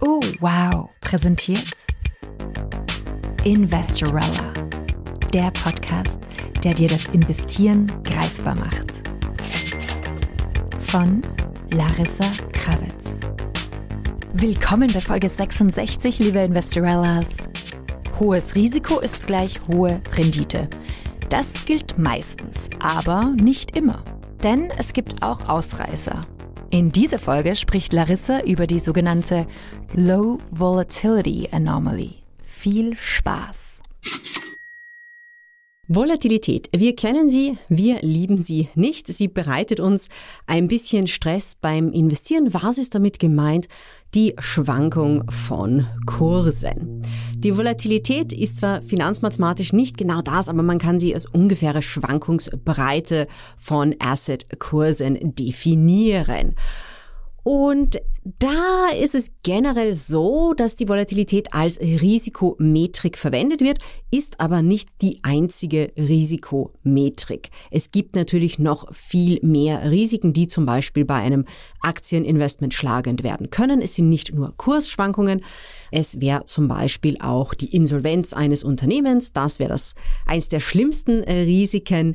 Oh, wow, präsentiert Investorella, der Podcast, der dir das Investieren greifbar macht. Von Larissa Krawitz. Willkommen bei Folge 66, liebe Investorellas. Hohes Risiko ist gleich hohe Rendite. Das gilt meistens, aber nicht immer. Denn es gibt auch Ausreißer. In dieser Folge spricht Larissa über die sogenannte Low Volatility Anomaly. Viel Spaß! Volatilität. Wir kennen sie, wir lieben sie nicht. Sie bereitet uns ein bisschen Stress beim Investieren. Was ist damit gemeint? Die Schwankung von Kursen. Die Volatilität ist zwar finanzmathematisch nicht genau das, aber man kann sie als ungefähre Schwankungsbreite von Assetkursen definieren. Und da ist es generell so, dass die Volatilität als Risikometrik verwendet wird, ist aber nicht die einzige Risikometrik. Es gibt natürlich noch viel mehr Risiken, die zum Beispiel bei einem Aktieninvestment schlagend werden können. Es sind nicht nur Kursschwankungen, es wäre zum Beispiel auch die Insolvenz eines Unternehmens. Das wäre das eins der schlimmsten Risiken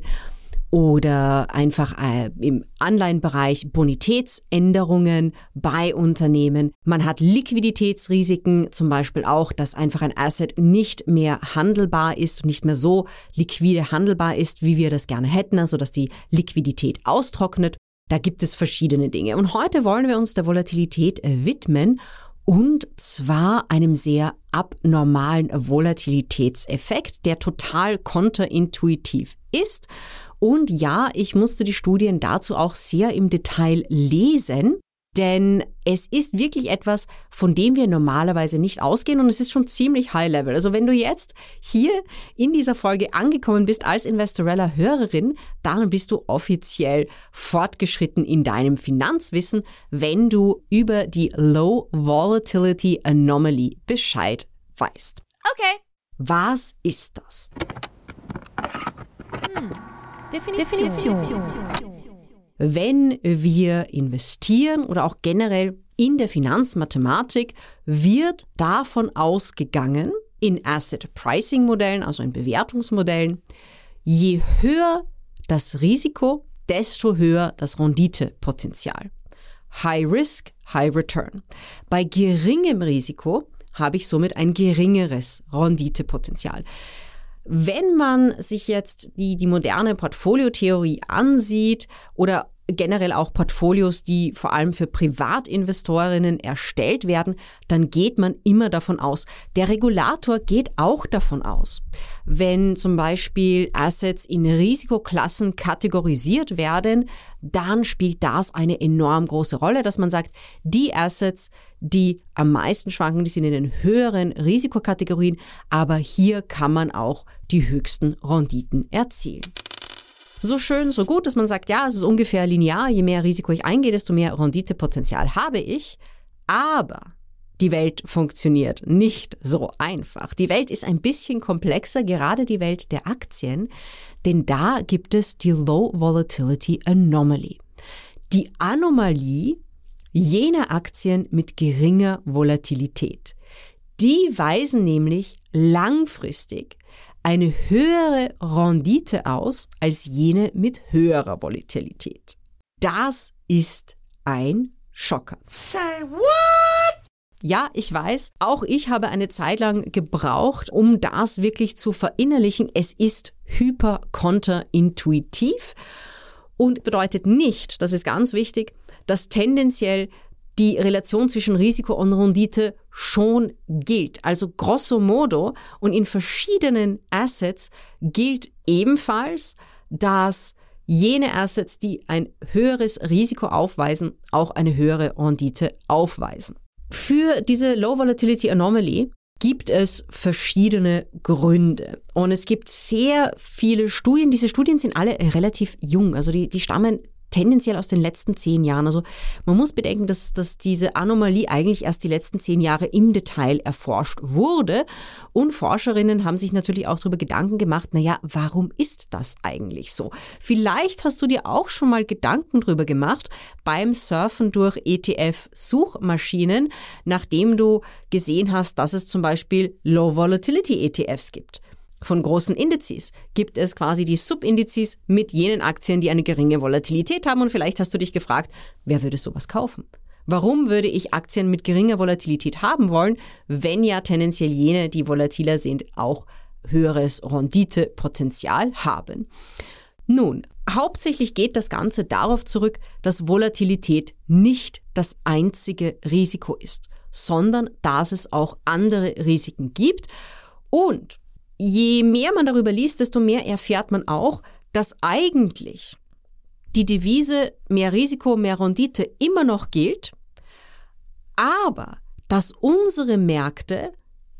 oder einfach äh, im Anleihenbereich Bonitätsänderungen bei Unternehmen. Man hat Liquiditätsrisiken, zum Beispiel auch, dass einfach ein Asset nicht mehr handelbar ist, nicht mehr so liquide handelbar ist, wie wir das gerne hätten, also dass die Liquidität austrocknet. Da gibt es verschiedene Dinge. Und heute wollen wir uns der Volatilität äh, widmen und zwar einem sehr abnormalen Volatilitätseffekt, der total konterintuitiv ist und ja, ich musste die Studien dazu auch sehr im Detail lesen. Denn es ist wirklich etwas, von dem wir normalerweise nicht ausgehen und es ist schon ziemlich high level. Also wenn du jetzt hier in dieser Folge angekommen bist als Investorella Hörerin, dann bist du offiziell fortgeschritten in deinem Finanzwissen, wenn du über die Low Volatility Anomaly Bescheid weißt. Okay. Was ist das? Hm. Definition. Definition. Wenn wir investieren oder auch generell in der Finanzmathematik wird davon ausgegangen, in Asset Pricing Modellen, also in Bewertungsmodellen, je höher das Risiko, desto höher das Renditepotenzial. High Risk, High Return. Bei geringem Risiko habe ich somit ein geringeres Renditepotenzial. Wenn man sich jetzt die, die moderne Portfoliotheorie ansieht oder generell auch Portfolios, die vor allem für Privatinvestorinnen erstellt werden, dann geht man immer davon aus. Der Regulator geht auch davon aus. Wenn zum Beispiel Assets in Risikoklassen kategorisiert werden, dann spielt das eine enorm große Rolle, dass man sagt, die Assets, die am meisten schwanken, die sind in den höheren Risikokategorien, aber hier kann man auch die höchsten Renditen erzielen so schön, so gut, dass man sagt, ja, es ist ungefähr linear, je mehr Risiko ich eingehe, desto mehr Renditepotenzial habe ich. Aber die Welt funktioniert nicht so einfach. Die Welt ist ein bisschen komplexer, gerade die Welt der Aktien, denn da gibt es die Low Volatility Anomaly. Die Anomalie jener Aktien mit geringer Volatilität. Die weisen nämlich langfristig eine höhere Rendite aus als jene mit höherer Volatilität. Das ist ein Schocker. Say what? Ja, ich weiß, auch ich habe eine Zeit lang gebraucht, um das wirklich zu verinnerlichen. Es ist hyper-konterintuitiv und bedeutet nicht, das ist ganz wichtig, dass tendenziell die Relation zwischen Risiko und Rendite schon gilt. Also grosso modo und in verschiedenen Assets gilt ebenfalls, dass jene Assets, die ein höheres Risiko aufweisen, auch eine höhere Rendite aufweisen. Für diese Low Volatility Anomaly gibt es verschiedene Gründe. Und es gibt sehr viele Studien. Diese Studien sind alle relativ jung. Also die, die stammen tendenziell aus den letzten zehn Jahren. Also man muss bedenken, dass, dass diese Anomalie eigentlich erst die letzten zehn Jahre im Detail erforscht wurde. Und Forscherinnen haben sich natürlich auch darüber Gedanken gemacht, naja, warum ist das eigentlich so? Vielleicht hast du dir auch schon mal Gedanken darüber gemacht beim Surfen durch ETF-Suchmaschinen, nachdem du gesehen hast, dass es zum Beispiel Low-Volatility-ETFs gibt. Von großen Indizes gibt es quasi die Subindizes mit jenen Aktien, die eine geringe Volatilität haben. Und vielleicht hast du dich gefragt, wer würde sowas kaufen? Warum würde ich Aktien mit geringer Volatilität haben wollen, wenn ja tendenziell jene, die volatiler sind, auch höheres Renditepotenzial haben? Nun, hauptsächlich geht das Ganze darauf zurück, dass Volatilität nicht das einzige Risiko ist, sondern dass es auch andere Risiken gibt. Und je mehr man darüber liest, desto mehr erfährt man auch, dass eigentlich die Devise mehr Risiko, mehr Rendite immer noch gilt, aber dass unsere Märkte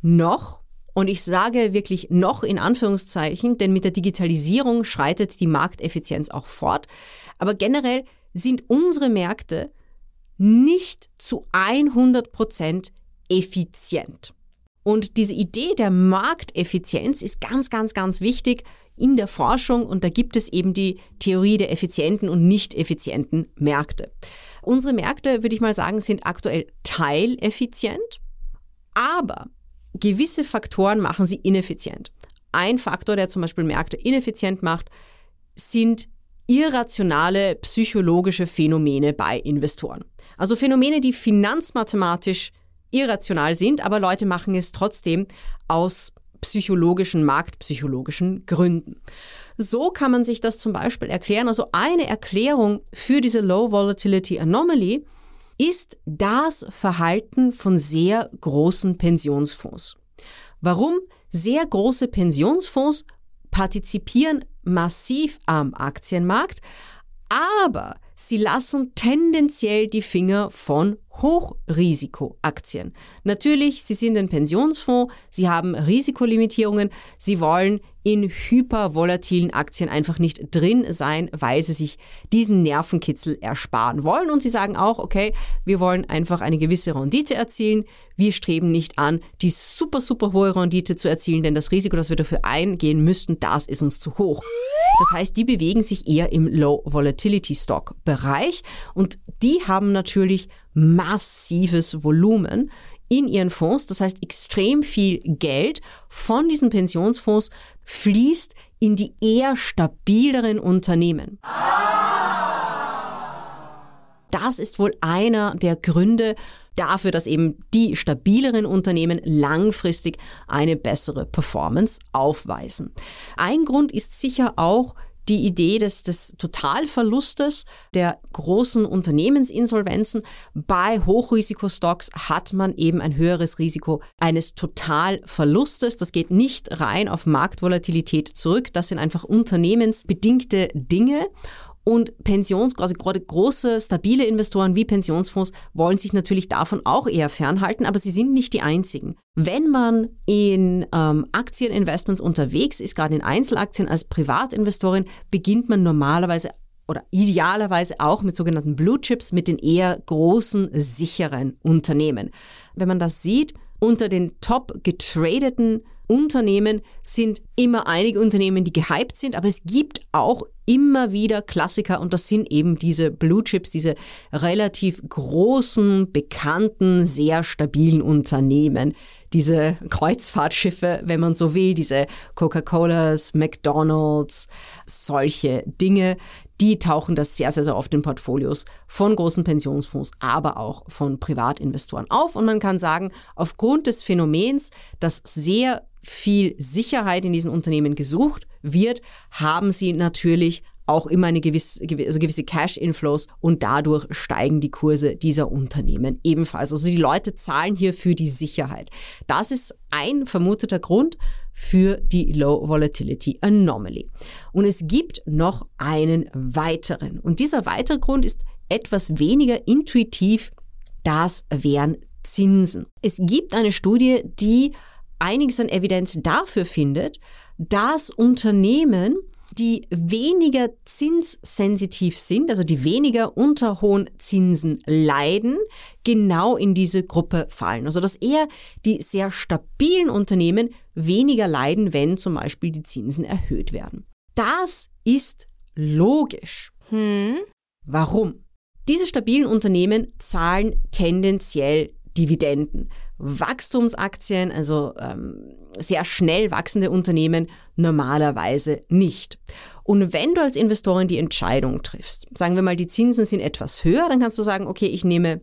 noch, und ich sage wirklich noch in Anführungszeichen, denn mit der Digitalisierung schreitet die Markteffizienz auch fort, aber generell sind unsere Märkte nicht zu 100 Prozent effizient. Und diese Idee der Markteffizienz ist ganz, ganz, ganz wichtig in der Forschung und da gibt es eben die Theorie der effizienten und nicht effizienten Märkte. Unsere Märkte, würde ich mal sagen, sind aktuell teileffizient, aber gewisse Faktoren machen sie ineffizient. Ein Faktor, der zum Beispiel Märkte ineffizient macht, sind irrationale psychologische Phänomene bei Investoren. Also Phänomene, die finanzmathematisch irrational sind, aber Leute machen es trotzdem aus psychologischen, marktpsychologischen Gründen. So kann man sich das zum Beispiel erklären. Also eine Erklärung für diese Low Volatility Anomaly ist das Verhalten von sehr großen Pensionsfonds. Warum? Sehr große Pensionsfonds partizipieren massiv am Aktienmarkt, aber sie lassen tendenziell die Finger von Hochrisikoaktien. Natürlich, Sie sind ein Pensionsfonds, Sie haben Risikolimitierungen, Sie wollen in hypervolatilen Aktien einfach nicht drin sein, weil sie sich diesen Nervenkitzel ersparen wollen. Und sie sagen auch, okay, wir wollen einfach eine gewisse Rendite erzielen. Wir streben nicht an, die super, super hohe Rendite zu erzielen, denn das Risiko, das wir dafür eingehen müssten, das ist uns zu hoch. Das heißt, die bewegen sich eher im Low Volatility Stock Bereich und die haben natürlich massives Volumen in ihren Fonds. Das heißt, extrem viel Geld von diesen Pensionsfonds fließt in die eher stabileren Unternehmen. Das ist wohl einer der Gründe dafür, dass eben die stabileren Unternehmen langfristig eine bessere Performance aufweisen. Ein Grund ist sicher auch die Idee des, des Totalverlustes der großen Unternehmensinsolvenzen. Bei Hochrisikostocks hat man eben ein höheres Risiko eines Totalverlustes. Das geht nicht rein auf Marktvolatilität zurück. Das sind einfach unternehmensbedingte Dinge. Und Pensions, also gerade große, stabile Investoren wie Pensionsfonds wollen sich natürlich davon auch eher fernhalten, aber sie sind nicht die einzigen. Wenn man in ähm, Aktieninvestments unterwegs ist, gerade in Einzelaktien als Privatinvestorin, beginnt man normalerweise oder idealerweise auch mit sogenannten Blue Chips, mit den eher großen, sicheren Unternehmen. Wenn man das sieht, unter den top getradeten Unternehmen sind immer einige Unternehmen, die gehypt sind, aber es gibt auch immer wieder Klassiker und das sind eben diese Blue Chips, diese relativ großen, bekannten, sehr stabilen Unternehmen. Diese Kreuzfahrtschiffe, wenn man so will, diese Coca-Colas, McDonald's, solche Dinge, die tauchen das sehr, sehr, sehr oft in Portfolios von großen Pensionsfonds, aber auch von Privatinvestoren auf. Und man kann sagen, aufgrund des Phänomens, dass sehr viel Sicherheit in diesen Unternehmen gesucht wird, haben sie natürlich auch immer eine gewisse, also gewisse Cash-Inflows und dadurch steigen die Kurse dieser Unternehmen ebenfalls. Also die Leute zahlen hier für die Sicherheit. Das ist ein vermuteter Grund für die Low Volatility Anomaly. Und es gibt noch einen weiteren. Und dieser weitere Grund ist etwas weniger intuitiv. Das wären Zinsen. Es gibt eine Studie, die einiges an Evidenz dafür findet, dass Unternehmen, die weniger zinssensitiv sind, also die weniger unter hohen Zinsen leiden, genau in diese Gruppe fallen. Also dass eher die sehr stabilen Unternehmen weniger leiden, wenn zum Beispiel die Zinsen erhöht werden. Das ist logisch. Hm. Warum? Diese stabilen Unternehmen zahlen tendenziell Dividenden. Wachstumsaktien, also ähm, sehr schnell wachsende Unternehmen, normalerweise nicht. Und wenn du als Investorin die Entscheidung triffst, sagen wir mal, die Zinsen sind etwas höher, dann kannst du sagen, okay, ich nehme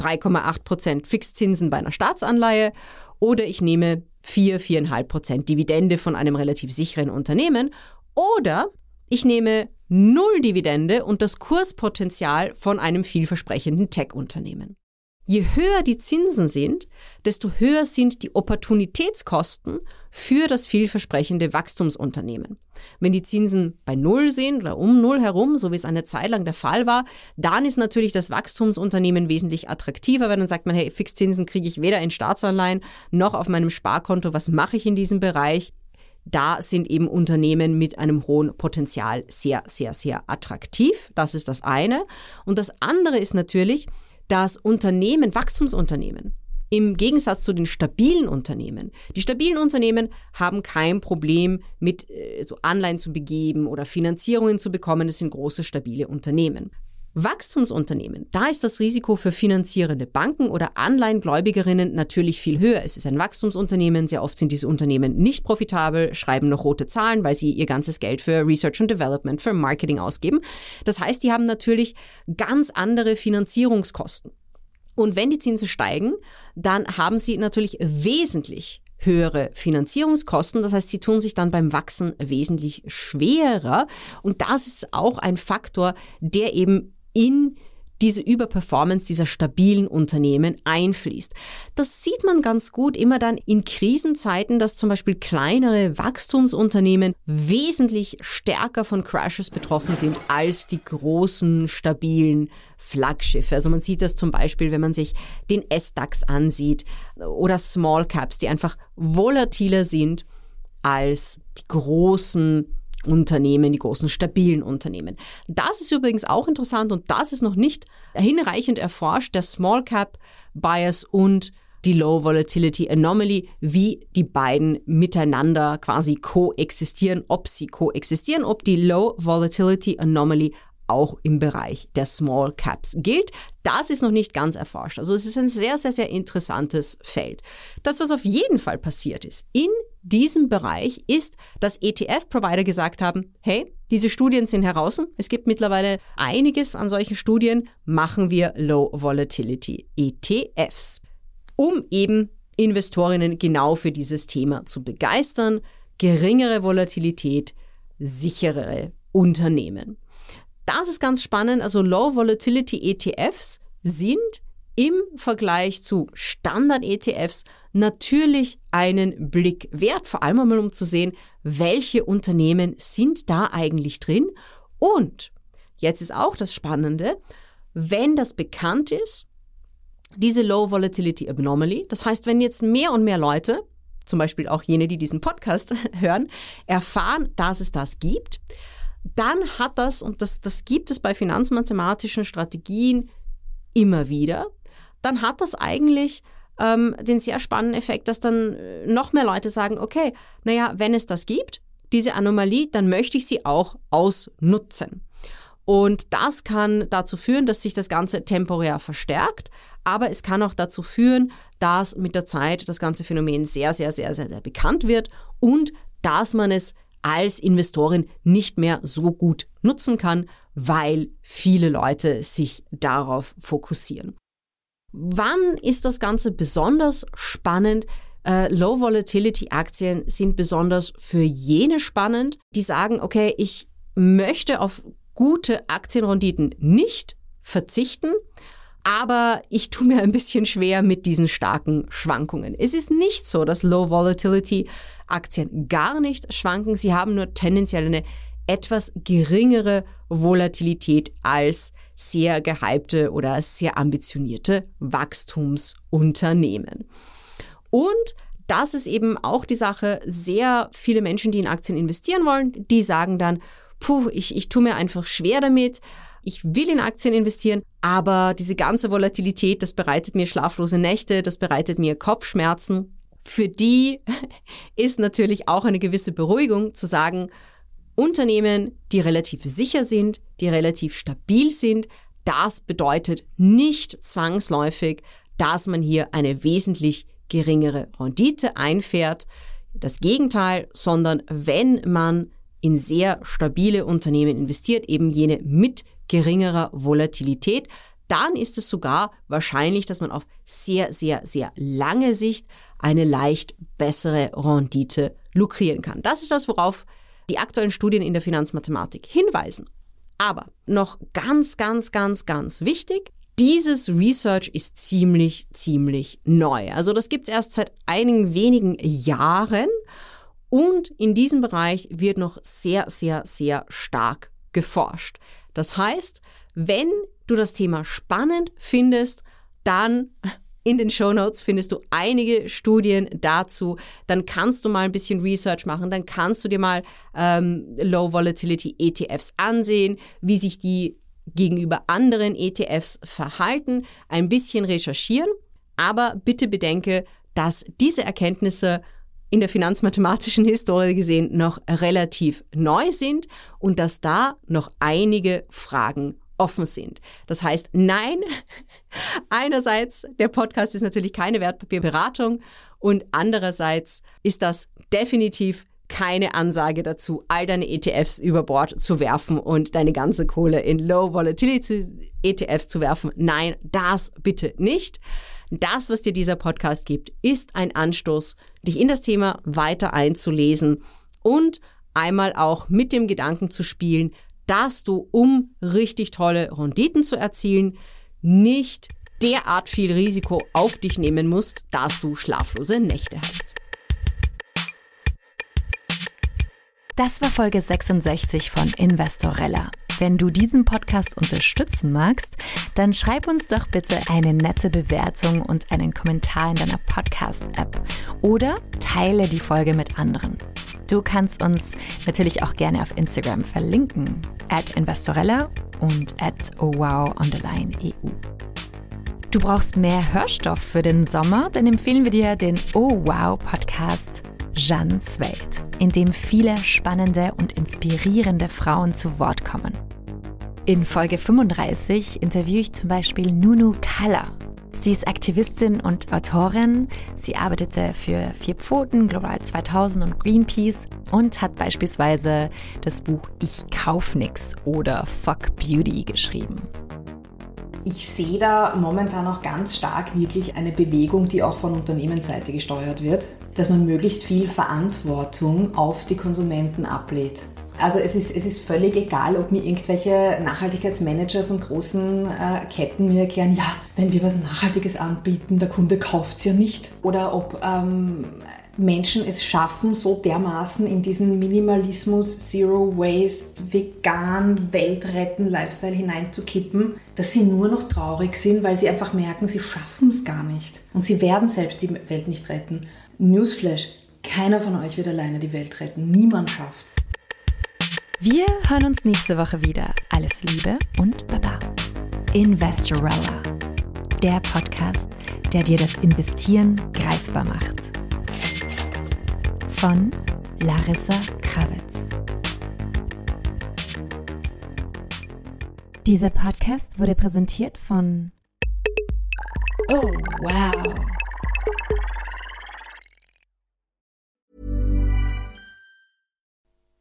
3,8 Prozent Fixzinsen bei einer Staatsanleihe oder ich nehme 4, 4,5 Prozent Dividende von einem relativ sicheren Unternehmen oder ich nehme null Dividende und das Kurspotenzial von einem vielversprechenden Tech-Unternehmen. Je höher die Zinsen sind, desto höher sind die Opportunitätskosten für das vielversprechende Wachstumsunternehmen. Wenn die Zinsen bei Null sind oder um Null herum, so wie es eine Zeit lang der Fall war, dann ist natürlich das Wachstumsunternehmen wesentlich attraktiver, weil dann sagt man, hey, Fixzinsen kriege ich weder in Staatsanleihen noch auf meinem Sparkonto. Was mache ich in diesem Bereich? Da sind eben Unternehmen mit einem hohen Potenzial sehr, sehr, sehr attraktiv. Das ist das eine. Und das andere ist natürlich, dass Unternehmen, Wachstumsunternehmen, im Gegensatz zu den stabilen Unternehmen. Die stabilen Unternehmen haben kein Problem mit äh, so Anleihen zu begeben oder Finanzierungen zu bekommen. Das sind große, stabile Unternehmen. Wachstumsunternehmen, da ist das Risiko für finanzierende Banken oder Anleihengläubigerinnen natürlich viel höher. Es ist ein Wachstumsunternehmen, sehr oft sind diese Unternehmen nicht profitabel, schreiben noch rote Zahlen, weil sie ihr ganzes Geld für Research and Development, für Marketing ausgeben. Das heißt, die haben natürlich ganz andere Finanzierungskosten. Und wenn die Zinsen steigen, dann haben sie natürlich wesentlich höhere Finanzierungskosten. Das heißt, sie tun sich dann beim Wachsen wesentlich schwerer. Und das ist auch ein Faktor, der eben in diese Überperformance dieser stabilen Unternehmen einfließt. Das sieht man ganz gut immer dann in Krisenzeiten, dass zum Beispiel kleinere Wachstumsunternehmen wesentlich stärker von Crashes betroffen sind als die großen, stabilen Flaggschiffe. Also man sieht das zum Beispiel, wenn man sich den S-DAX ansieht oder Small Caps, die einfach volatiler sind als die großen Unternehmen, die großen stabilen Unternehmen. Das ist übrigens auch interessant und das ist noch nicht hinreichend erforscht, der Small Cap Bias und die Low Volatility Anomaly, wie die beiden miteinander quasi koexistieren, ob sie koexistieren, ob die Low Volatility Anomaly auch im Bereich der Small Caps gilt. Das ist noch nicht ganz erforscht. Also es ist ein sehr, sehr, sehr interessantes Feld. Das, was auf jeden Fall passiert ist in diesem Bereich, ist, dass ETF-Provider gesagt haben, hey, diese Studien sind heraus. Es gibt mittlerweile einiges an solchen Studien. Machen wir Low Volatility ETFs, um eben Investorinnen genau für dieses Thema zu begeistern. Geringere Volatilität, sicherere Unternehmen. Das ist ganz spannend. Also Low Volatility ETFs sind im Vergleich zu Standard-ETFs natürlich einen Blick wert, vor allem einmal um zu sehen, welche Unternehmen sind da eigentlich drin. Und jetzt ist auch das Spannende, wenn das bekannt ist, diese Low Volatility Anomaly, das heißt, wenn jetzt mehr und mehr Leute, zum Beispiel auch jene, die diesen Podcast hören, erfahren, dass es das gibt, dann hat das, und das, das gibt es bei finanzmathematischen Strategien immer wieder, dann hat das eigentlich ähm, den sehr spannenden Effekt, dass dann äh, noch mehr Leute sagen, okay, naja, wenn es das gibt, diese Anomalie, dann möchte ich sie auch ausnutzen. Und das kann dazu führen, dass sich das Ganze temporär verstärkt, aber es kann auch dazu führen, dass mit der Zeit das ganze Phänomen sehr, sehr, sehr, sehr, sehr bekannt wird und dass man es als Investorin nicht mehr so gut nutzen kann, weil viele Leute sich darauf fokussieren. Wann ist das Ganze besonders spannend? Äh, Low Volatility Aktien sind besonders für jene spannend, die sagen, okay, ich möchte auf gute Aktienrenditen nicht verzichten, aber ich tue mir ein bisschen schwer mit diesen starken Schwankungen. Es ist nicht so, dass Low Volatility Aktien gar nicht schwanken. Sie haben nur tendenziell eine etwas geringere Volatilität als sehr gehypte oder sehr ambitionierte Wachstumsunternehmen. Und das ist eben auch die Sache, sehr viele Menschen, die in Aktien investieren wollen, die sagen dann, puh, ich, ich tue mir einfach schwer damit, ich will in Aktien investieren, aber diese ganze Volatilität, das bereitet mir schlaflose Nächte, das bereitet mir Kopfschmerzen. Für die ist natürlich auch eine gewisse Beruhigung zu sagen, Unternehmen, die relativ sicher sind, die relativ stabil sind, das bedeutet nicht zwangsläufig, dass man hier eine wesentlich geringere Rendite einfährt. Das Gegenteil, sondern wenn man in sehr stabile Unternehmen investiert, eben jene mit geringerer Volatilität, dann ist es sogar wahrscheinlich, dass man auf sehr, sehr, sehr lange Sicht eine leicht bessere Rendite lukrieren kann. Das ist das, worauf die aktuellen Studien in der Finanzmathematik hinweisen. Aber noch ganz, ganz, ganz, ganz wichtig, dieses Research ist ziemlich, ziemlich neu. Also das gibt es erst seit einigen wenigen Jahren und in diesem Bereich wird noch sehr, sehr, sehr stark geforscht. Das heißt, wenn du das Thema spannend findest, dann in den Show Notes findest du einige Studien dazu. Dann kannst du mal ein bisschen Research machen. Dann kannst du dir mal ähm, Low Volatility ETFs ansehen, wie sich die gegenüber anderen ETFs verhalten, ein bisschen recherchieren. Aber bitte bedenke, dass diese Erkenntnisse in der finanzmathematischen Historie gesehen noch relativ neu sind und dass da noch einige Fragen offen sind. Das heißt, nein, einerseits, der Podcast ist natürlich keine Wertpapierberatung und andererseits ist das definitiv keine Ansage dazu, all deine ETFs über Bord zu werfen und deine ganze Kohle in Low Volatility ETFs zu werfen. Nein, das bitte nicht. Das, was dir dieser Podcast gibt, ist ein Anstoß, dich in das Thema weiter einzulesen und einmal auch mit dem Gedanken zu spielen, dass du, um richtig tolle Renditen zu erzielen, nicht derart viel Risiko auf dich nehmen musst, dass du schlaflose Nächte hast. Das war Folge 66 von Investorella. Wenn du diesen Podcast unterstützen magst, dann schreib uns doch bitte eine nette Bewertung und einen Kommentar in deiner Podcast-App oder teile die Folge mit anderen. Du kannst uns natürlich auch gerne auf Instagram verlinken, at Investorella und at ohwow_eu. Du brauchst mehr Hörstoff für den Sommer, dann empfehlen wir dir den Oh Wow Podcast Jeannes Welt, in dem viele spannende und inspirierende Frauen zu Wort kommen. In Folge 35 interviewe ich zum Beispiel Nunu Kalla. Sie ist Aktivistin und Autorin. Sie arbeitete für Vier Pfoten, Global 2000 und Greenpeace und hat beispielsweise das Buch Ich kauf nix oder Fuck Beauty geschrieben. Ich sehe da momentan auch ganz stark wirklich eine Bewegung, die auch von Unternehmensseite gesteuert wird, dass man möglichst viel Verantwortung auf die Konsumenten ablädt. Also es ist, es ist völlig egal, ob mir irgendwelche Nachhaltigkeitsmanager von großen äh, Ketten mir erklären, ja, wenn wir was Nachhaltiges anbieten, der Kunde kauft es ja nicht. Oder ob ähm, Menschen es schaffen, so dermaßen in diesen Minimalismus, Zero Waste, vegan, Weltretten, Lifestyle hineinzukippen, dass sie nur noch traurig sind, weil sie einfach merken, sie schaffen es gar nicht. Und sie werden selbst die Welt nicht retten. Newsflash, keiner von euch wird alleine die Welt retten. Niemand schafft's. Wir hören uns nächste Woche wieder. Alles Liebe und Baba. Investorella, der Podcast, der dir das Investieren greifbar macht. Von Larissa Krawitz. Dieser Podcast wurde präsentiert von Oh, wow.